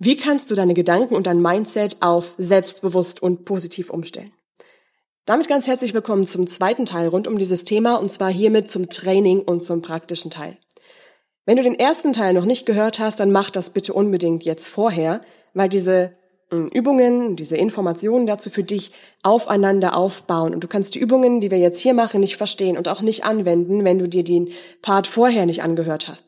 Wie kannst du deine Gedanken und dein Mindset auf selbstbewusst und positiv umstellen? Damit ganz herzlich willkommen zum zweiten Teil rund um dieses Thema und zwar hiermit zum Training und zum praktischen Teil. Wenn du den ersten Teil noch nicht gehört hast, dann mach das bitte unbedingt jetzt vorher, weil diese hm, Übungen, diese Informationen dazu für dich aufeinander aufbauen. Und du kannst die Übungen, die wir jetzt hier machen, nicht verstehen und auch nicht anwenden, wenn du dir den Part vorher nicht angehört hast.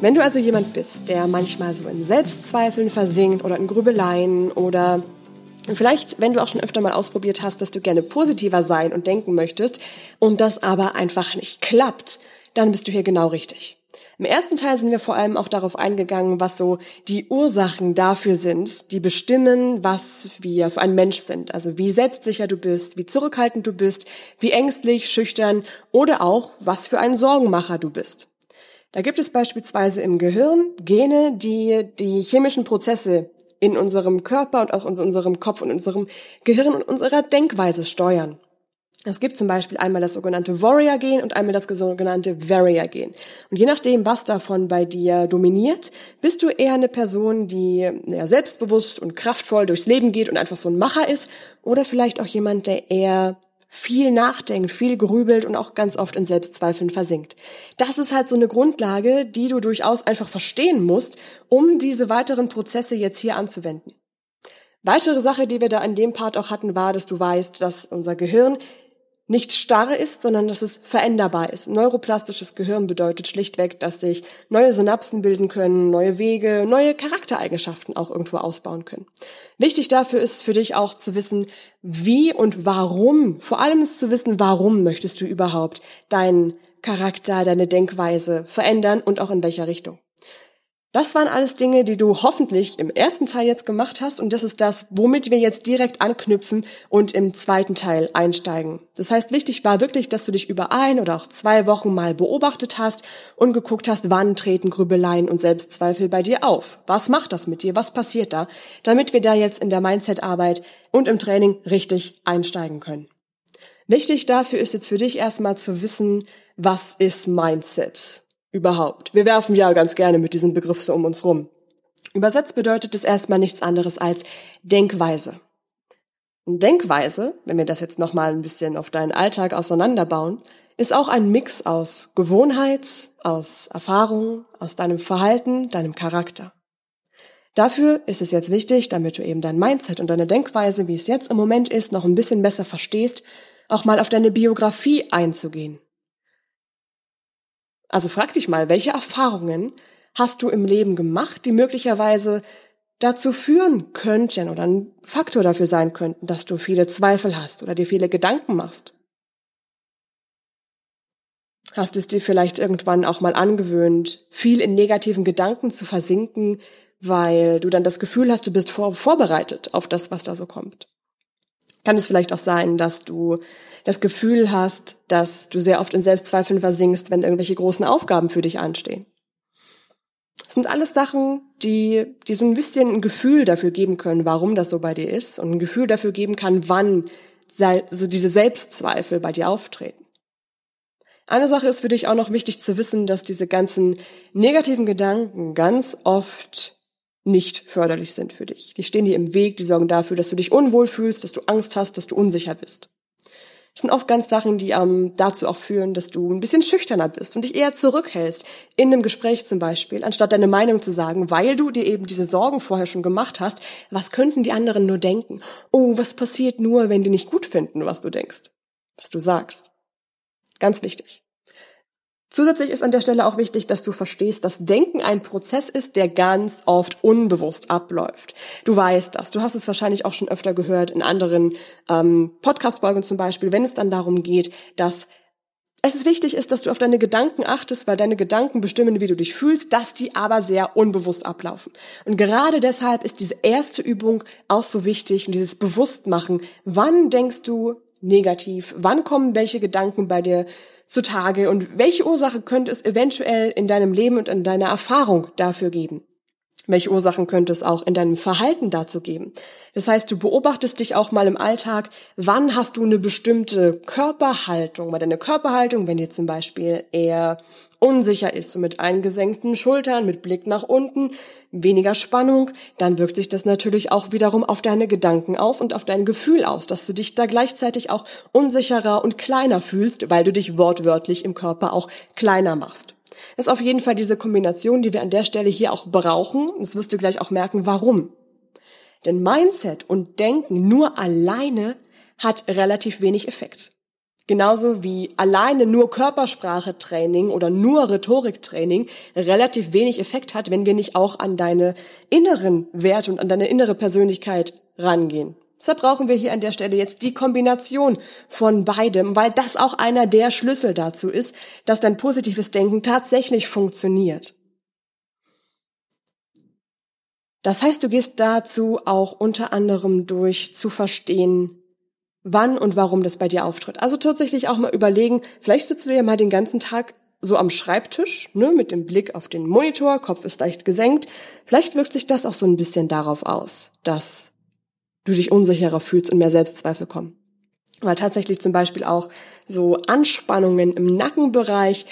Wenn du also jemand bist, der manchmal so in Selbstzweifeln versinkt oder in Grübeleien oder vielleicht, wenn du auch schon öfter mal ausprobiert hast, dass du gerne positiver sein und denken möchtest und das aber einfach nicht klappt, dann bist du hier genau richtig. Im ersten Teil sind wir vor allem auch darauf eingegangen, was so die Ursachen dafür sind, die bestimmen, was wir für ein Mensch sind. Also wie selbstsicher du bist, wie zurückhaltend du bist, wie ängstlich, schüchtern oder auch, was für ein Sorgenmacher du bist. Da gibt es beispielsweise im Gehirn Gene, die die chemischen Prozesse in unserem Körper und auch in unserem Kopf und unserem Gehirn und unserer Denkweise steuern. Es gibt zum Beispiel einmal das sogenannte Warrior-Gen und einmal das sogenannte Warrior-Gen. Und je nachdem, was davon bei dir dominiert, bist du eher eine Person, die ja, selbstbewusst und kraftvoll durchs Leben geht und einfach so ein Macher ist, oder vielleicht auch jemand, der eher viel nachdenkt, viel grübelt und auch ganz oft in Selbstzweifeln versinkt. Das ist halt so eine Grundlage, die du durchaus einfach verstehen musst, um diese weiteren Prozesse jetzt hier anzuwenden. Weitere Sache, die wir da in dem Part auch hatten, war, dass du weißt, dass unser Gehirn nicht starr ist, sondern dass es veränderbar ist. Neuroplastisches Gehirn bedeutet schlichtweg, dass sich neue Synapsen bilden können, neue Wege, neue Charaktereigenschaften auch irgendwo ausbauen können. Wichtig dafür ist für dich auch zu wissen, wie und warum, vor allem ist zu wissen, warum möchtest du überhaupt deinen Charakter, deine Denkweise verändern und auch in welcher Richtung. Das waren alles Dinge, die du hoffentlich im ersten Teil jetzt gemacht hast und das ist das, womit wir jetzt direkt anknüpfen und im zweiten Teil einsteigen. Das heißt, wichtig war wirklich, dass du dich über ein oder auch zwei Wochen mal beobachtet hast und geguckt hast, wann treten Grübeleien und Selbstzweifel bei dir auf. Was macht das mit dir? Was passiert da? Damit wir da jetzt in der Mindset-Arbeit und im Training richtig einsteigen können. Wichtig dafür ist jetzt für dich erstmal zu wissen, was ist Mindset? Überhaupt. Wir werfen ja ganz gerne mit diesem Begriff so um uns rum. Übersetzt bedeutet es erstmal nichts anderes als Denkweise. Und Denkweise, wenn wir das jetzt nochmal ein bisschen auf deinen Alltag auseinanderbauen, ist auch ein Mix aus Gewohnheit, aus Erfahrung, aus deinem Verhalten, deinem Charakter. Dafür ist es jetzt wichtig, damit du eben dein Mindset und deine Denkweise, wie es jetzt im Moment ist, noch ein bisschen besser verstehst, auch mal auf deine Biografie einzugehen. Also frag dich mal, welche Erfahrungen hast du im Leben gemacht, die möglicherweise dazu führen könnten oder ein Faktor dafür sein könnten, dass du viele Zweifel hast oder dir viele Gedanken machst? Hast es dir vielleicht irgendwann auch mal angewöhnt, viel in negativen Gedanken zu versinken, weil du dann das Gefühl hast, du bist vor vorbereitet auf das, was da so kommt? Kann es vielleicht auch sein, dass du das Gefühl hast, dass du sehr oft in Selbstzweifeln versinkst, wenn irgendwelche großen Aufgaben für dich anstehen. Das sind alles Sachen, die, die so ein bisschen ein Gefühl dafür geben können, warum das so bei dir ist und ein Gefühl dafür geben kann, wann so diese Selbstzweifel bei dir auftreten. Eine Sache ist für dich auch noch wichtig zu wissen, dass diese ganzen negativen Gedanken ganz oft nicht förderlich sind für dich. Die stehen dir im Weg, die sorgen dafür, dass du dich unwohl fühlst, dass du Angst hast, dass du unsicher bist. Das sind oft ganz Sachen, die ähm, dazu auch führen, dass du ein bisschen schüchterner bist und dich eher zurückhältst, in einem Gespräch zum Beispiel, anstatt deine Meinung zu sagen, weil du dir eben diese Sorgen vorher schon gemacht hast, was könnten die anderen nur denken? Oh, was passiert nur, wenn die nicht gut finden, was du denkst, was du sagst? Ganz wichtig. Zusätzlich ist an der Stelle auch wichtig, dass du verstehst, dass Denken ein Prozess ist, der ganz oft unbewusst abläuft. Du weißt das. Du hast es wahrscheinlich auch schon öfter gehört in anderen ähm, Podcast-Folgen zum Beispiel, wenn es dann darum geht, dass es ist wichtig ist, dass du auf deine Gedanken achtest, weil deine Gedanken bestimmen, wie du dich fühlst, dass die aber sehr unbewusst ablaufen. Und gerade deshalb ist diese erste Übung auch so wichtig und dieses Bewusstmachen. Wann denkst du negativ? Wann kommen welche Gedanken bei dir zutage? Und welche Ursache könnte es eventuell in deinem Leben und in deiner Erfahrung dafür geben? Welche Ursachen könnte es auch in deinem Verhalten dazu geben? Das heißt, du beobachtest dich auch mal im Alltag, wann hast du eine bestimmte Körperhaltung, weil deine Körperhaltung, wenn dir zum Beispiel eher unsicher ist, so mit eingesenkten Schultern, mit Blick nach unten, weniger Spannung, dann wirkt sich das natürlich auch wiederum auf deine Gedanken aus und auf dein Gefühl aus, dass du dich da gleichzeitig auch unsicherer und kleiner fühlst, weil du dich wortwörtlich im Körper auch kleiner machst ist auf jeden Fall diese Kombination, die wir an der Stelle hier auch brauchen. Das wirst du gleich auch merken, warum. Denn Mindset und Denken nur alleine hat relativ wenig Effekt. Genauso wie alleine nur Körpersprachetraining oder nur Rhetoriktraining relativ wenig Effekt hat, wenn wir nicht auch an deine inneren Werte und an deine innere Persönlichkeit rangehen. Deshalb brauchen wir hier an der Stelle jetzt die Kombination von beidem, weil das auch einer der Schlüssel dazu ist, dass dein positives Denken tatsächlich funktioniert. Das heißt, du gehst dazu auch unter anderem durch zu verstehen, wann und warum das bei dir auftritt. Also tatsächlich auch mal überlegen, vielleicht sitzt du ja mal den ganzen Tag so am Schreibtisch, ne, mit dem Blick auf den Monitor, Kopf ist leicht gesenkt. Vielleicht wirkt sich das auch so ein bisschen darauf aus, dass du dich unsicherer fühlst und mehr Selbstzweifel kommen. Weil tatsächlich zum Beispiel auch so Anspannungen im Nackenbereich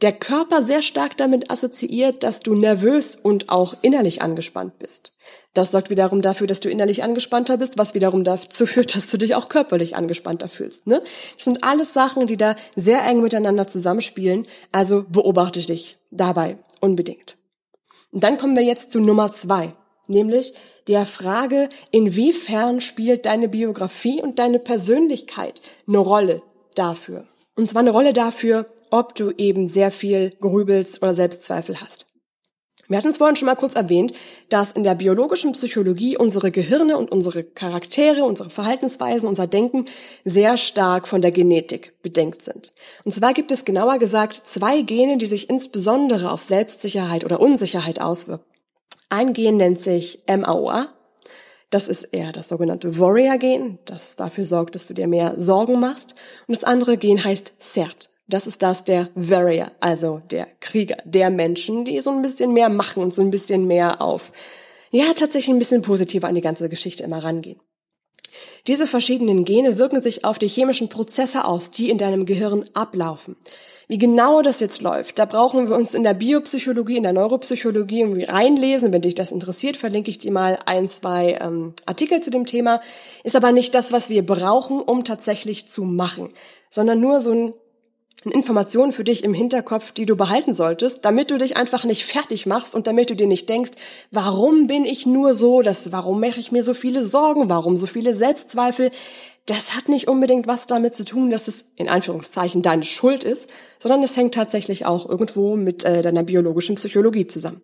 der Körper sehr stark damit assoziiert, dass du nervös und auch innerlich angespannt bist. Das sorgt wiederum dafür, dass du innerlich angespannter bist, was wiederum dazu führt, dass du dich auch körperlich angespannter fühlst. Ne? Das sind alles Sachen, die da sehr eng miteinander zusammenspielen. Also beobachte dich dabei unbedingt. Und dann kommen wir jetzt zu Nummer zwei, nämlich der Frage, inwiefern spielt deine Biografie und deine Persönlichkeit eine Rolle dafür. Und zwar eine Rolle dafür, ob du eben sehr viel grübelst oder Selbstzweifel hast. Wir hatten es vorhin schon mal kurz erwähnt, dass in der biologischen Psychologie unsere Gehirne und unsere Charaktere, unsere Verhaltensweisen, unser Denken sehr stark von der Genetik bedenkt sind. Und zwar gibt es genauer gesagt zwei Gene, die sich insbesondere auf Selbstsicherheit oder Unsicherheit auswirken. Ein Gen nennt sich MAOA. Das ist eher das sogenannte Warrior-Gen, das dafür sorgt, dass du dir mehr Sorgen machst. Und das andere Gen heißt CERT. Das ist das der Warrior, also der Krieger, der Menschen, die so ein bisschen mehr machen und so ein bisschen mehr auf, ja, tatsächlich ein bisschen positiver an die ganze Geschichte immer rangehen. Diese verschiedenen Gene wirken sich auf die chemischen Prozesse aus, die in deinem Gehirn ablaufen. Wie genau das jetzt läuft, da brauchen wir uns in der Biopsychologie, in der Neuropsychologie irgendwie reinlesen. Wenn dich das interessiert, verlinke ich dir mal ein, zwei ähm, Artikel zu dem Thema. Ist aber nicht das, was wir brauchen, um tatsächlich zu machen, sondern nur so ein Informationen für dich im Hinterkopf, die du behalten solltest, damit du dich einfach nicht fertig machst und damit du dir nicht denkst, warum bin ich nur so, das, warum mache ich mir so viele Sorgen, warum so viele Selbstzweifel. Das hat nicht unbedingt was damit zu tun, dass es in Anführungszeichen deine Schuld ist, sondern es hängt tatsächlich auch irgendwo mit äh, deiner biologischen Psychologie zusammen.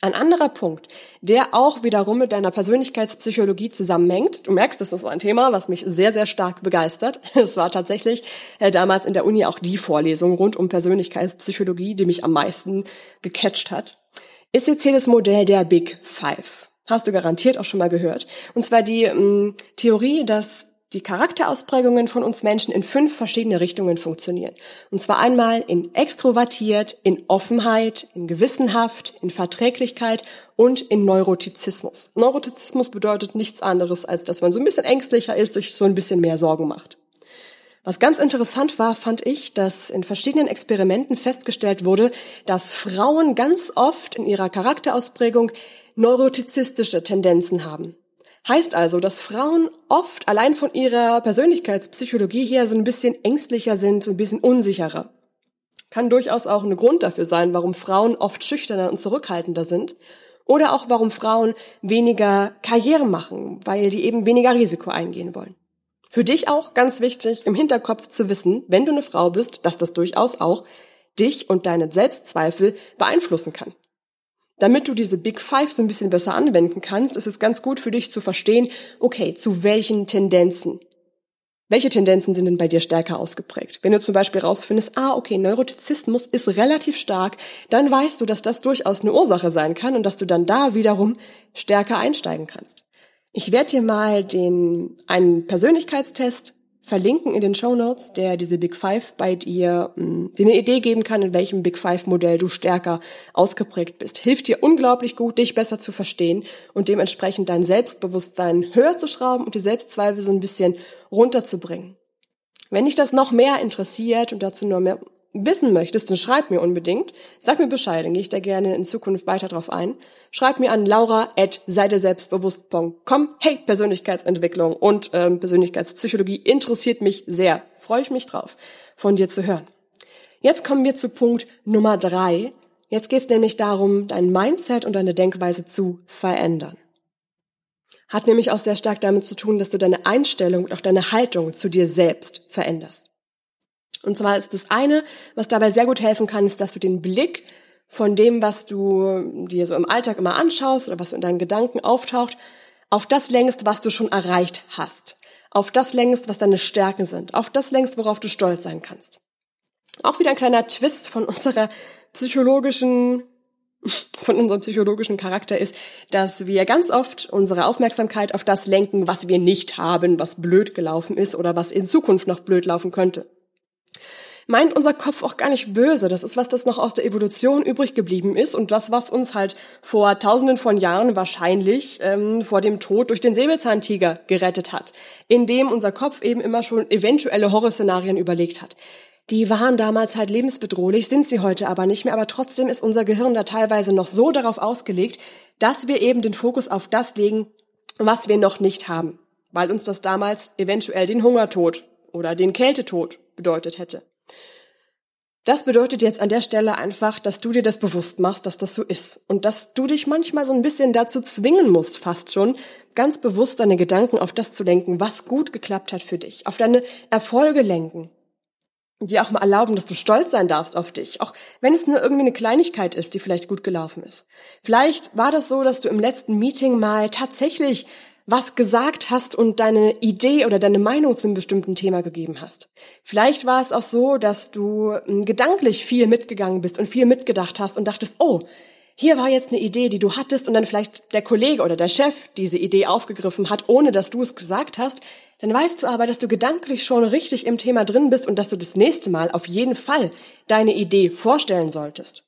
Ein anderer Punkt, der auch wiederum mit deiner Persönlichkeitspsychologie zusammenhängt. Du merkst, das ist ein Thema, was mich sehr, sehr stark begeistert. Es war tatsächlich äh, damals in der Uni auch die Vorlesung rund um Persönlichkeitspsychologie, die mich am meisten gecatcht hat. Ist jetzt hier das Modell der Big Five. Hast du garantiert auch schon mal gehört. Und zwar die ähm, Theorie, dass die Charakterausprägungen von uns Menschen in fünf verschiedene Richtungen funktionieren. Und zwar einmal in extrovertiert, in Offenheit, in Gewissenhaft, in Verträglichkeit und in Neurotizismus. Neurotizismus bedeutet nichts anderes, als dass man so ein bisschen ängstlicher ist, sich so ein bisschen mehr Sorgen macht. Was ganz interessant war, fand ich, dass in verschiedenen Experimenten festgestellt wurde, dass Frauen ganz oft in ihrer Charakterausprägung neurotizistische Tendenzen haben. Heißt also, dass Frauen oft allein von ihrer Persönlichkeitspsychologie her so ein bisschen ängstlicher sind, ein bisschen unsicherer. Kann durchaus auch ein Grund dafür sein, warum Frauen oft schüchterner und zurückhaltender sind. Oder auch warum Frauen weniger Karriere machen, weil die eben weniger Risiko eingehen wollen. Für dich auch ganz wichtig, im Hinterkopf zu wissen, wenn du eine Frau bist, dass das durchaus auch dich und deine Selbstzweifel beeinflussen kann. Damit du diese Big Five so ein bisschen besser anwenden kannst, ist es ganz gut für dich zu verstehen, okay, zu welchen Tendenzen Welche Tendenzen sind denn bei dir stärker ausgeprägt? Wenn du zum Beispiel rausfindest, ah, okay, Neurotizismus ist relativ stark, dann weißt du, dass das durchaus eine Ursache sein kann und dass du dann da wiederum stärker einsteigen kannst. Ich werde dir mal den, einen Persönlichkeitstest verlinken in den Show Notes, der diese Big Five bei dir mh, hm, dir eine Idee geben kann, in welchem Big Five Modell du stärker ausgeprägt bist. Hilft dir unglaublich gut, dich besser zu verstehen und dementsprechend dein Selbstbewusstsein höher zu schrauben und die Selbstzweifel so ein bisschen runterzubringen. Wenn dich das noch mehr interessiert und dazu nur mehr wissen möchtest, dann schreib mir unbedingt. Sag mir Bescheid, dann gehe ich da gerne in Zukunft weiter drauf ein. Schreib mir an laura.seidesselbstbewusst.com. Hey, Persönlichkeitsentwicklung und ähm, Persönlichkeitspsychologie interessiert mich sehr. Freue ich mich drauf, von dir zu hören. Jetzt kommen wir zu Punkt Nummer drei. Jetzt geht es nämlich darum, dein Mindset und deine Denkweise zu verändern. Hat nämlich auch sehr stark damit zu tun, dass du deine Einstellung und auch deine Haltung zu dir selbst veränderst. Und zwar ist das eine, was dabei sehr gut helfen kann, ist, dass du den Blick von dem, was du dir so im Alltag immer anschaust oder was in deinen Gedanken auftaucht, auf das längst, was du schon erreicht hast. Auf das längst, was deine Stärken sind. Auf das längst, worauf du stolz sein kannst. Auch wieder ein kleiner Twist von unserer psychologischen von unserem psychologischen Charakter ist, dass wir ganz oft unsere Aufmerksamkeit auf das lenken, was wir nicht haben, was blöd gelaufen ist oder was in Zukunft noch blöd laufen könnte meint unser Kopf auch gar nicht böse. Das ist was, das noch aus der Evolution übrig geblieben ist und das, was uns halt vor tausenden von Jahren wahrscheinlich ähm, vor dem Tod durch den Säbelzahntiger gerettet hat, indem unser Kopf eben immer schon eventuelle Horrorszenarien überlegt hat. Die waren damals halt lebensbedrohlich, sind sie heute aber nicht mehr, aber trotzdem ist unser Gehirn da teilweise noch so darauf ausgelegt, dass wir eben den Fokus auf das legen, was wir noch nicht haben, weil uns das damals eventuell den Hungertod oder den Kältetod bedeutet hätte. Das bedeutet jetzt an der Stelle einfach, dass du dir das bewusst machst, dass das so ist. Und dass du dich manchmal so ein bisschen dazu zwingen musst, fast schon, ganz bewusst deine Gedanken auf das zu lenken, was gut geklappt hat für dich. Auf deine Erfolge lenken. Dir auch mal erlauben, dass du stolz sein darfst auf dich. Auch wenn es nur irgendwie eine Kleinigkeit ist, die vielleicht gut gelaufen ist. Vielleicht war das so, dass du im letzten Meeting mal tatsächlich was gesagt hast und deine Idee oder deine Meinung zu einem bestimmten Thema gegeben hast. Vielleicht war es auch so, dass du hm, gedanklich viel mitgegangen bist und viel mitgedacht hast und dachtest, oh, hier war jetzt eine Idee, die du hattest und dann vielleicht der Kollege oder der Chef diese Idee aufgegriffen hat, ohne dass du es gesagt hast, dann weißt du aber, dass du gedanklich schon richtig im Thema drin bist und dass du das nächste Mal auf jeden Fall deine Idee vorstellen solltest.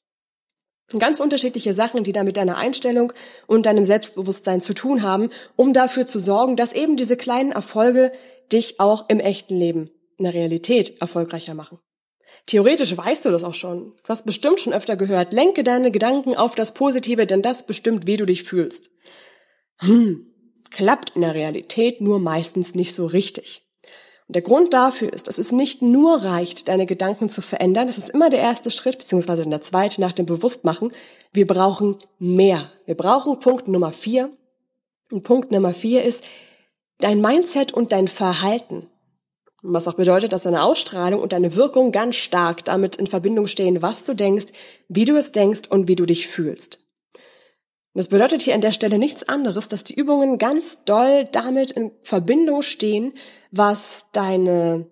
Ganz unterschiedliche Sachen, die da mit deiner Einstellung und deinem Selbstbewusstsein zu tun haben, um dafür zu sorgen, dass eben diese kleinen Erfolge dich auch im echten Leben, in der Realität erfolgreicher machen. Theoretisch weißt du das auch schon. Du hast bestimmt schon öfter gehört, lenke deine Gedanken auf das Positive, denn das bestimmt, wie du dich fühlst. Hm, klappt in der Realität nur meistens nicht so richtig. Und der Grund dafür ist, dass es nicht nur reicht, deine Gedanken zu verändern. Das ist immer der erste Schritt, beziehungsweise der zweite nach dem Bewusstmachen. Wir brauchen mehr. Wir brauchen Punkt Nummer vier. Und Punkt Nummer vier ist dein Mindset und dein Verhalten. Was auch bedeutet, dass deine Ausstrahlung und deine Wirkung ganz stark damit in Verbindung stehen, was du denkst, wie du es denkst und wie du dich fühlst. Das bedeutet hier an der Stelle nichts anderes, dass die Übungen ganz doll damit in Verbindung stehen, was deine,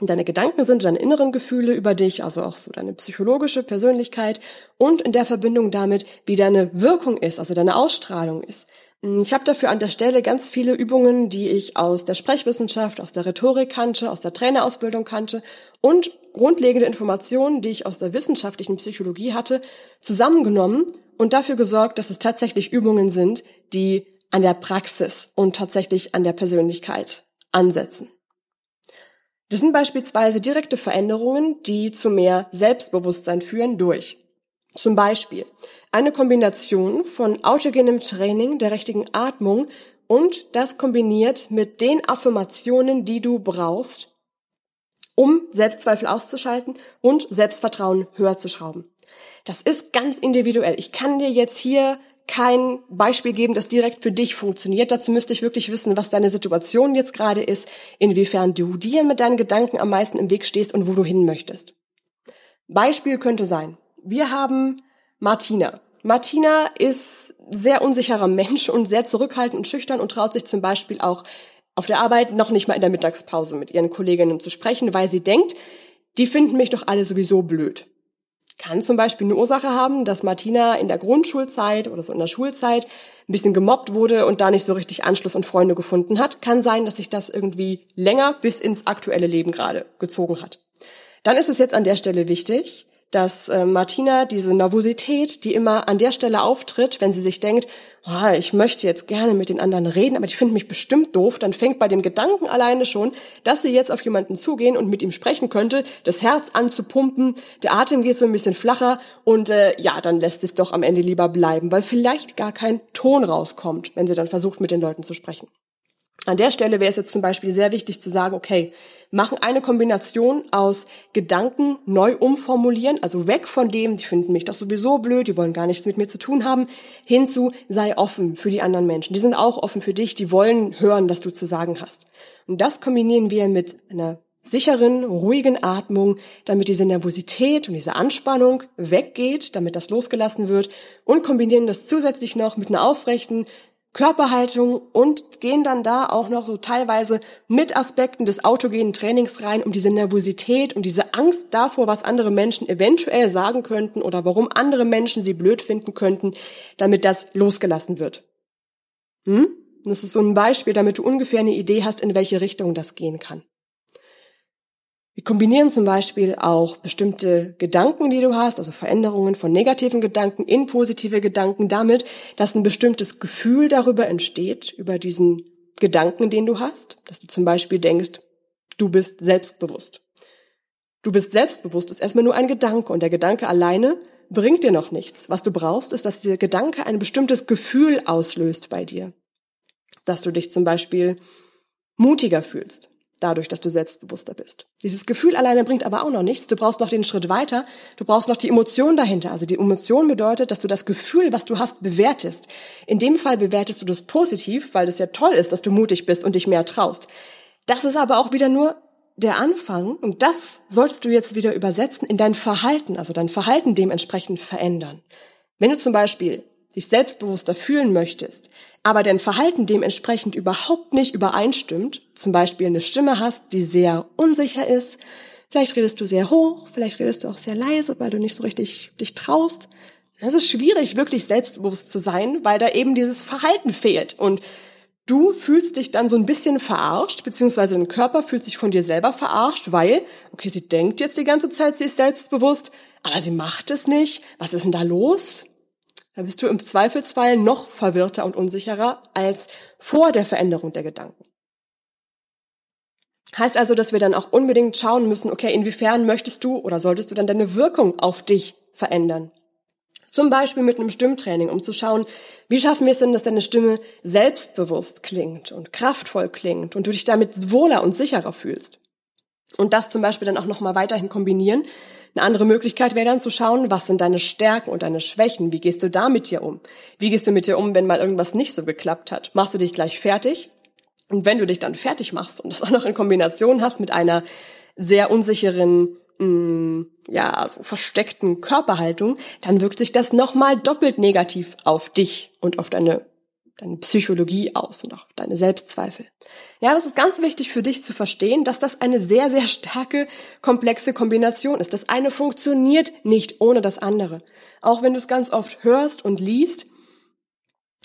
deine Gedanken sind, deine inneren Gefühle über dich, also auch so deine psychologische Persönlichkeit und in der Verbindung damit, wie deine Wirkung ist, also deine Ausstrahlung ist. Ich habe dafür an der Stelle ganz viele Übungen, die ich aus der Sprechwissenschaft, aus der Rhetorik kannte, aus der Trainerausbildung kannte und grundlegende Informationen, die ich aus der wissenschaftlichen Psychologie hatte, zusammengenommen und dafür gesorgt, dass es tatsächlich Übungen sind, die an der Praxis und tatsächlich an der Persönlichkeit ansetzen. Das sind beispielsweise direkte Veränderungen, die zu mehr Selbstbewusstsein führen durch zum Beispiel eine Kombination von autogenem Training der richtigen Atmung und das kombiniert mit den Affirmationen, die du brauchst, um Selbstzweifel auszuschalten und Selbstvertrauen höher zu schrauben. Das ist ganz individuell. Ich kann dir jetzt hier kein Beispiel geben, das direkt für dich funktioniert. Dazu müsste ich wirklich wissen, was deine Situation jetzt gerade ist, inwiefern du dir mit deinen Gedanken am meisten im Weg stehst und wo du hin möchtest. Beispiel könnte sein, wir haben Martina. Martina ist sehr unsicherer Mensch und sehr zurückhaltend und schüchtern und traut sich zum Beispiel auch auf der Arbeit noch nicht mal in der Mittagspause mit ihren Kolleginnen zu sprechen, weil sie denkt, die finden mich doch alle sowieso blöd. Kann zum Beispiel eine Ursache haben, dass Martina in der Grundschulzeit oder so in der Schulzeit ein bisschen gemobbt wurde und da nicht so richtig Anschluss und Freunde gefunden hat. Kann sein, dass sich das irgendwie länger bis ins aktuelle Leben gerade gezogen hat. Dann ist es jetzt an der Stelle wichtig, dass äh, Martina diese Nervosität, die immer an der Stelle auftritt, wenn sie sich denkt, oh, ich möchte jetzt gerne mit den anderen reden, aber die finden mich bestimmt doof, dann fängt bei dem Gedanken alleine schon, dass sie jetzt auf jemanden zugehen und mit ihm sprechen könnte, das Herz anzupumpen, der Atem geht so ein bisschen flacher und äh, ja, dann lässt es doch am Ende lieber bleiben, weil vielleicht gar kein Ton rauskommt, wenn sie dann versucht, mit den Leuten zu sprechen. An der Stelle wäre es jetzt zum Beispiel sehr wichtig zu sagen, okay, machen eine Kombination aus Gedanken neu umformulieren, also weg von dem, die finden mich doch sowieso blöd, die wollen gar nichts mit mir zu tun haben, hinzu, sei offen für die anderen Menschen. Die sind auch offen für dich, die wollen hören, was du zu sagen hast. Und das kombinieren wir mit einer sicheren, ruhigen Atmung, damit diese Nervosität und diese Anspannung weggeht, damit das losgelassen wird und kombinieren das zusätzlich noch mit einer aufrechten, Körperhaltung und gehen dann da auch noch so teilweise mit Aspekten des autogenen Trainings rein, um diese Nervosität und diese Angst davor, was andere Menschen eventuell sagen könnten oder warum andere Menschen sie blöd finden könnten, damit das losgelassen wird. Hm? Das ist so ein Beispiel, damit du ungefähr eine Idee hast, in welche Richtung das gehen kann. Wir kombinieren zum Beispiel auch bestimmte Gedanken, die du hast, also Veränderungen von negativen Gedanken in positive Gedanken damit, dass ein bestimmtes Gefühl darüber entsteht, über diesen Gedanken, den du hast, dass du zum Beispiel denkst, du bist selbstbewusst. Du bist selbstbewusst ist erstmal nur ein Gedanke und der Gedanke alleine bringt dir noch nichts. Was du brauchst, ist, dass der Gedanke ein bestimmtes Gefühl auslöst bei dir. Dass du dich zum Beispiel mutiger fühlst, dadurch, dass du selbstbewusster bist. Dieses Gefühl alleine bringt aber auch noch nichts. Du brauchst noch den Schritt weiter. Du brauchst noch die Emotion dahinter. Also die Emotion bedeutet, dass du das Gefühl, was du hast, bewertest. In dem Fall bewertest du das positiv, weil es ja toll ist, dass du mutig bist und dich mehr traust. Das ist aber auch wieder nur der Anfang und das solltest du jetzt wieder übersetzen in dein Verhalten, also dein Verhalten dementsprechend verändern. Wenn du zum Beispiel dich selbstbewusster fühlen möchtest, aber dein Verhalten dementsprechend überhaupt nicht übereinstimmt, zum Beispiel eine Stimme hast, die sehr unsicher ist, vielleicht redest du sehr hoch, vielleicht redest du auch sehr leise, weil du nicht so richtig dich traust, es ist schwierig, wirklich selbstbewusst zu sein, weil da eben dieses Verhalten fehlt und du fühlst dich dann so ein bisschen verarscht, beziehungsweise dein Körper fühlt sich von dir selber verarscht, weil, okay, sie denkt jetzt die ganze Zeit, sie ist selbstbewusst, aber sie macht es nicht. Was ist denn da los? Da bist du im Zweifelsfall noch verwirrter und unsicherer als vor der Veränderung der Gedanken. Heißt also, dass wir dann auch unbedingt schauen müssen, okay, inwiefern möchtest du oder solltest du dann deine Wirkung auf dich verändern? Zum Beispiel mit einem Stimmtraining, um zu schauen, wie schaffen wir es denn, dass deine Stimme selbstbewusst klingt und kraftvoll klingt und du dich damit wohler und sicherer fühlst. Und das zum Beispiel dann auch nochmal weiterhin kombinieren eine andere Möglichkeit wäre dann zu schauen, was sind deine Stärken und deine Schwächen? Wie gehst du da mit dir um? Wie gehst du mit dir um, wenn mal irgendwas nicht so geklappt hat? Machst du dich gleich fertig? Und wenn du dich dann fertig machst und das auch noch in Kombination hast mit einer sehr unsicheren, mh, mm, ja, so versteckten Körperhaltung, dann wirkt sich das nochmal doppelt negativ auf dich und auf deine deine Psychologie aus und auch deine Selbstzweifel. Ja, das ist ganz wichtig für dich zu verstehen, dass das eine sehr, sehr starke, komplexe Kombination ist. Das eine funktioniert nicht ohne das andere. Auch wenn du es ganz oft hörst und liest,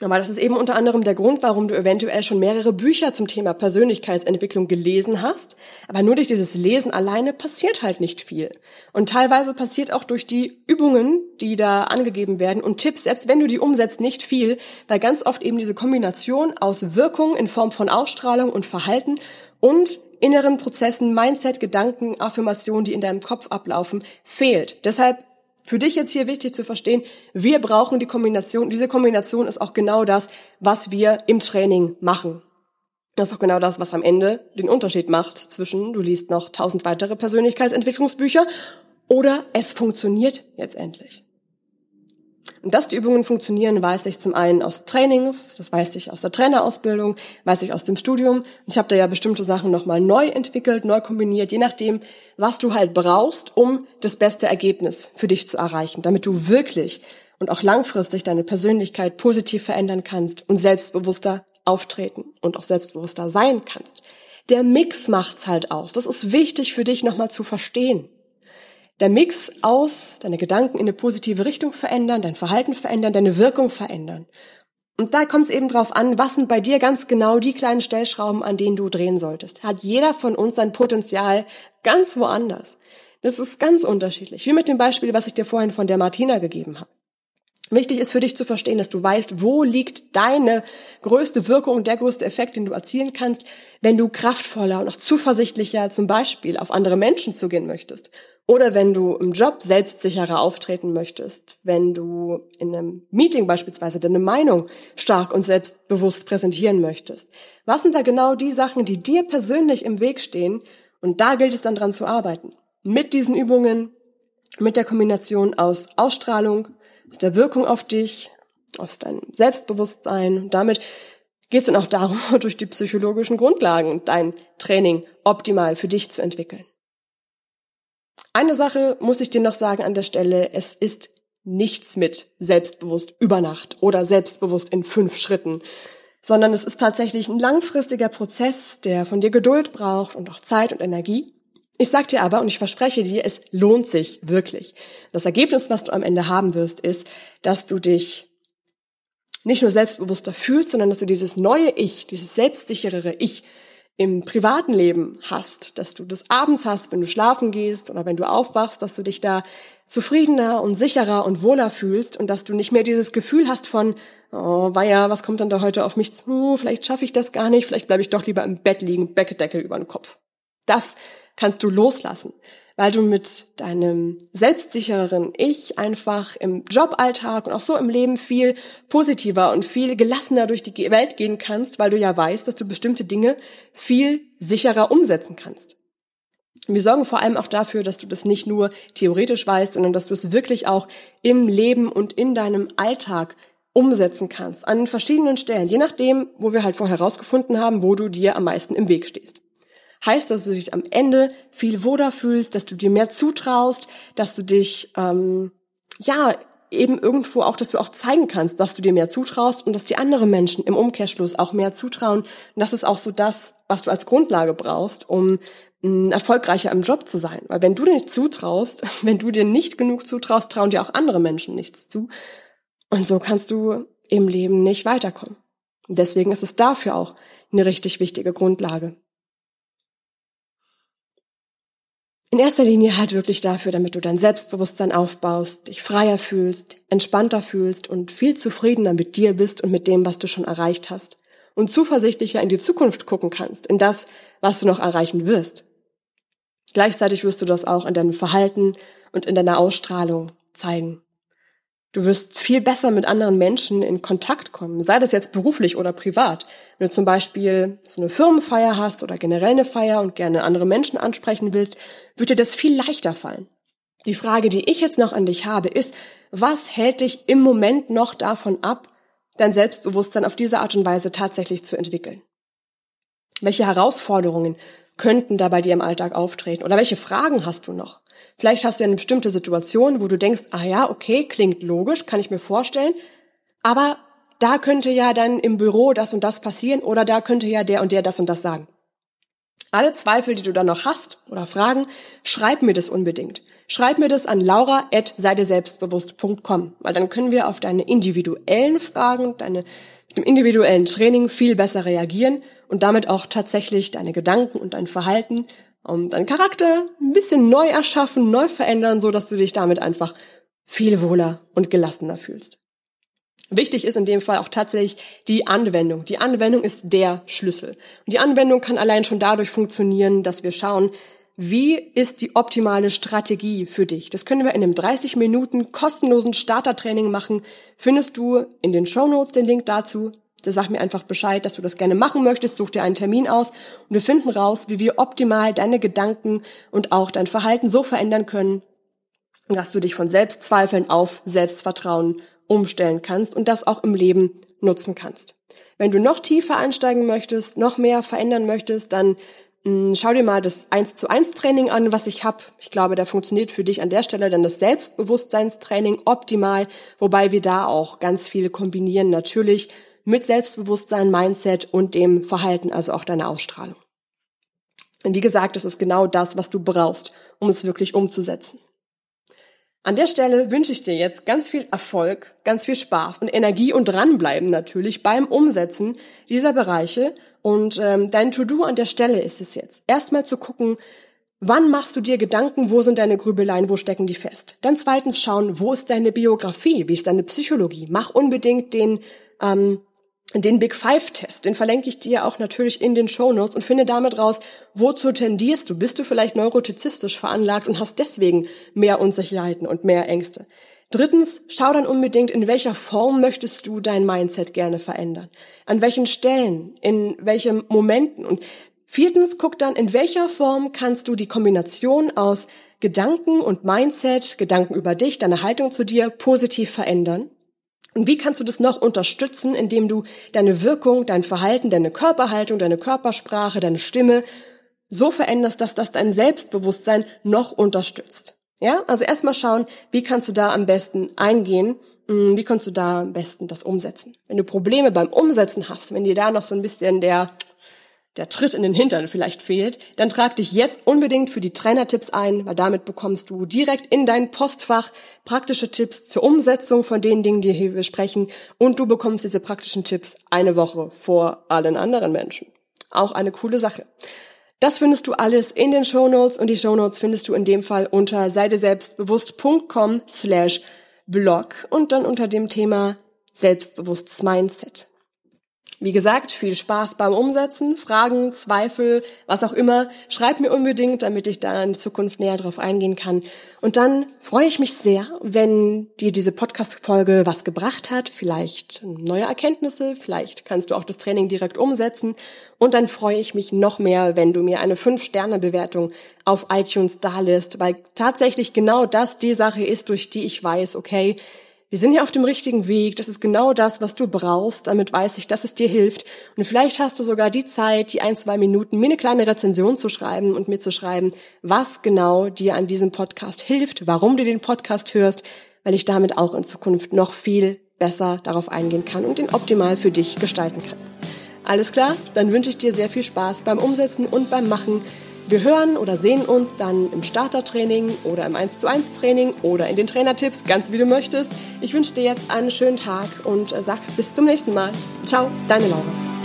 aber das ist eben unter anderem der Grund, warum du eventuell schon mehrere Bücher zum Thema Persönlichkeitsentwicklung gelesen hast. Aber nur durch dieses Lesen alleine passiert halt nicht viel. Und teilweise passiert auch durch die Übungen, die da angegeben werden und Tipps, selbst wenn du die umsetzt, nicht viel, weil ganz oft eben diese Kombination aus Wirkung in Form von Ausstrahlung und Verhalten und inneren Prozessen, Mindset, Gedanken, Affirmationen, die in deinem Kopf ablaufen, fehlt. Deshalb für dich jetzt hier wichtig zu verstehen, wir brauchen die Kombination. Diese Kombination ist auch genau das, was wir im Training machen. Das ist auch genau das, was am Ende den Unterschied macht zwischen, du liest noch tausend weitere Persönlichkeitsentwicklungsbücher oder es funktioniert jetzt endlich. Und dass die Übungen funktionieren, weiß ich zum einen aus Trainings, das weiß ich aus der Trainerausbildung, weiß ich aus dem Studium. Ich habe da ja bestimmte Sachen nochmal neu entwickelt, neu kombiniert, je nachdem, was du halt brauchst, um das beste Ergebnis für dich zu erreichen, damit du wirklich und auch langfristig deine Persönlichkeit positiv verändern kannst und selbstbewusster auftreten und auch selbstbewusster sein kannst. Der Mix macht's halt aus. Das ist wichtig für dich nochmal zu verstehen. Der Mix aus deine Gedanken in eine positive Richtung verändern, dein Verhalten verändern, deine Wirkung verändern. Und da kommt es eben drauf an, was sind bei dir ganz genau die kleinen Stellschrauben, an denen du drehen solltest. Hat jeder von uns sein Potenzial ganz woanders. Das ist ganz unterschiedlich. Wie mit dem Beispiel, was ich dir vorhin von der Martina gegeben habe. Wichtig ist für dich zu verstehen, dass du weißt, wo liegt deine größte Wirkung, der größte Effekt, den du erzielen kannst, wenn du kraftvoller und auch zuversichtlicher zum Beispiel auf andere Menschen zugehen möchtest. Oder wenn du im Job selbstsicherer auftreten möchtest, wenn du in einem Meeting beispielsweise deine Meinung stark und selbstbewusst präsentieren möchtest. Was sind da genau die Sachen, die dir persönlich im Weg stehen? Und da gilt es dann dran zu arbeiten. Mit diesen Übungen, mit der Kombination aus Ausstrahlung, aus der Wirkung auf dich, aus deinem Selbstbewusstsein. Und damit geht es dann auch darum, durch die psychologischen Grundlagen dein Training optimal für dich zu entwickeln. Eine Sache muss ich dir noch sagen an der Stelle, es ist nichts mit selbstbewusst über Nacht oder selbstbewusst in fünf Schritten, sondern es ist tatsächlich ein langfristiger Prozess, der von dir Geduld braucht und auch Zeit und Energie. Ich sag dir aber und ich verspreche dir, es lohnt sich wirklich. Das Ergebnis, was du am Ende haben wirst, ist, dass du dich nicht nur selbstbewusster fühlst, sondern dass du dieses neue Ich, dieses selbstsicherere Ich im privaten Leben hast, dass du das abends hast, wenn du schlafen gehst oder wenn du aufwachst, dass du dich da zufriedener und sicherer und wohler fühlst und dass du nicht mehr dieses Gefühl hast von, oh, weia, was kommt dann da heute auf mich zu, vielleicht schaffe ich das gar nicht, vielleicht bleibe ich doch lieber im Bett liegen, Bettdecke über den Kopf. Das kannst du loslassen, weil du mit deinem selbstsichereren Ich einfach im Joballtag und auch so im Leben viel positiver und viel gelassener durch die Welt gehen kannst, weil du ja weißt, dass du bestimmte Dinge viel sicherer umsetzen kannst. wir sorgen vor allem auch dafür, dass du das nicht nur theoretisch weißt, sondern dass du es wirklich auch im Leben und in deinem Alltag umsetzen kannst, an verschiedenen Stellen, je nachdem, wo wir halt vorher herausgefunden haben, wo du dir am meisten im Weg stehst heißt, dass du dich am Ende viel wohler fühlst, dass du dir mehr zutraust, dass du dich, ähm, ja, eben irgendwo auch, dass du auch zeigen kannst, dass du dir mehr zutraust und dass die anderen Menschen im Umkehrschluss auch mehr zutrauen. Und das ist auch so das, was du als Grundlage brauchst, um mh, erfolgreicher im Job zu sein. Weil wenn du dir nicht zutraust, wenn du dir nicht genug zutraust, trauen dir auch andere Menschen nichts zu. Und so kannst du im Leben nicht weiterkommen. Und deswegen ist es dafür auch eine richtig wichtige Grundlage. In erster Linie halt wirklich dafür, damit du dein Selbstbewusstsein aufbaust, dich freier fühlst, entspannter fühlst und viel zufriedener mit dir bist und mit dem, was du schon erreicht hast. Und zuversichtlicher in die Zukunft gucken kannst, in das, was du noch erreichen wirst. Gleichzeitig wirst du das auch in deinem Verhalten und in deiner Ausstrahlung zeigen. Du wirst viel besser mit anderen Menschen in Kontakt kommen, sei das jetzt beruflich oder privat. Wenn du zum Beispiel so eine Firmenfeier hast oder generell eine Feier und gerne andere Menschen ansprechen willst, wird dir das viel leichter fallen. Die Frage, die ich jetzt noch an dich habe, ist, was hält dich im Moment noch davon ab, dein Selbstbewusstsein auf diese Art und Weise tatsächlich zu entwickeln? Welche Herausforderungen könnten da bei dir im Alltag auftreten? Oder welche Fragen hast du noch? Vielleicht hast du eine bestimmte Situation, wo du denkst, ah ja, okay, klingt logisch, kann ich mir vorstellen, aber da könnte ja dann im Büro das und das passieren oder da könnte ja der und der das und das sagen. Alle Zweifel, die du dann noch hast oder Fragen, schreib mir das unbedingt. Schreib mir das an laura.seideselbstbewusst.com, weil dann können wir auf deine individuellen Fragen, deine mit dem individuellen Training viel besser reagieren und damit auch tatsächlich deine Gedanken und dein Verhalten, um deinen Charakter ein bisschen neu erschaffen, neu verändern, so dass du dich damit einfach viel wohler und gelassener fühlst. Wichtig ist in dem Fall auch tatsächlich die Anwendung. Die Anwendung ist der Schlüssel. Und die Anwendung kann allein schon dadurch funktionieren, dass wir schauen, wie ist die optimale Strategie für dich? Das können wir in einem 30 Minuten kostenlosen Startertraining machen. Findest du in den Show Notes den Link dazu. Da sag mir einfach Bescheid, dass du das gerne machen möchtest. Such dir einen Termin aus und wir finden raus, wie wir optimal deine Gedanken und auch dein Verhalten so verändern können, dass du dich von Selbstzweifeln auf Selbstvertrauen umstellen kannst und das auch im Leben nutzen kannst. Wenn du noch tiefer einsteigen möchtest, noch mehr verändern möchtest, dann hm, schau dir mal das 1 zu 1 Training an, was ich habe. Ich glaube, da funktioniert für dich an der Stelle dann das Selbstbewusstseinstraining optimal, wobei wir da auch ganz viel kombinieren. Natürlich mit Selbstbewusstsein, Mindset und dem Verhalten, also auch deiner Ausstrahlung. Und wie gesagt, das ist genau das, was du brauchst, um es wirklich umzusetzen. An der Stelle wünsche ich dir jetzt ganz viel Erfolg, ganz viel Spaß und Energie und dranbleiben natürlich beim Umsetzen dieser Bereiche. Und ähm, dein To-Do an der Stelle ist es jetzt, erstmal zu gucken, wann machst du dir Gedanken, wo sind deine Grübeleien, wo stecken die fest. Dann zweitens schauen, wo ist deine Biografie, wie ist deine Psychologie. Mach unbedingt den ähm, den Big Five Test, den verlinke ich dir auch natürlich in den Show Notes und finde damit raus, wozu tendierst du? Bist du vielleicht neurotizistisch veranlagt und hast deswegen mehr Unsicherheiten und mehr Ängste? Drittens, schau dann unbedingt, in welcher Form möchtest du dein Mindset gerne verändern? An welchen Stellen? In welchen Momenten? Und viertens, guck dann, in welcher Form kannst du die Kombination aus Gedanken und Mindset, Gedanken über dich, deine Haltung zu dir positiv verändern? Und wie kannst du das noch unterstützen, indem du deine Wirkung, dein Verhalten, deine Körperhaltung, deine Körpersprache, deine Stimme so veränderst, dass das dein Selbstbewusstsein noch unterstützt? Ja, also erstmal schauen, wie kannst du da am besten eingehen, hm, wie kannst du da am besten das umsetzen. Wenn du Probleme beim Umsetzen hast, wenn dir da noch so ein bisschen der der Tritt in den Hintern vielleicht fehlt, dann trag dich jetzt unbedingt für die Trainertipps ein, weil damit bekommst du direkt in dein Postfach praktische Tipps zur Umsetzung von den Dingen, die wir besprechen und du bekommst diese praktischen Tipps eine Woche vor allen anderen Menschen. Auch eine coole Sache. Das findest du alles in den Shownotes und die Shownotes findest du in dem Fall unter seideselbstbewusst.com slash blog und dann unter dem Thema selbstbewusstes Mindset. Wie gesagt, viel Spaß beim Umsetzen, Fragen, Zweifel, was auch immer. Schreib mir unbedingt, damit ich da in Zukunft näher drauf eingehen kann. Und dann freue ich mich sehr, wenn dir diese Podcast-Folge was gebracht hat, vielleicht neue Erkenntnisse, vielleicht kannst du auch das Training direkt umsetzen. Und dann freue ich mich noch mehr, wenn du mir eine 5-Sterne-Bewertung auf iTunes da lässt, weil tatsächlich genau das die Sache ist, durch die ich weiß, okay, wir sind hier auf dem richtigen Weg, das ist genau das, was du brauchst, damit weiß ich, dass es dir hilft. Und vielleicht hast du sogar die Zeit, die ein, zwei Minuten, mir eine kleine Rezension zu schreiben und mir zu schreiben, was genau dir an diesem Podcast hilft, warum du den Podcast hörst, weil ich damit auch in Zukunft noch viel besser darauf eingehen kann und den optimal für dich gestalten kann. Alles klar? Dann wünsche ich dir sehr viel Spaß beim Umsetzen und beim Machen wir hören oder sehen uns dann im Startertraining oder im 1 zu 1 Training oder in den Trainertipps, ganz wie du möchtest. Ich wünsche dir jetzt einen schönen Tag und sag bis zum nächsten Mal. Ciao, deine Laura.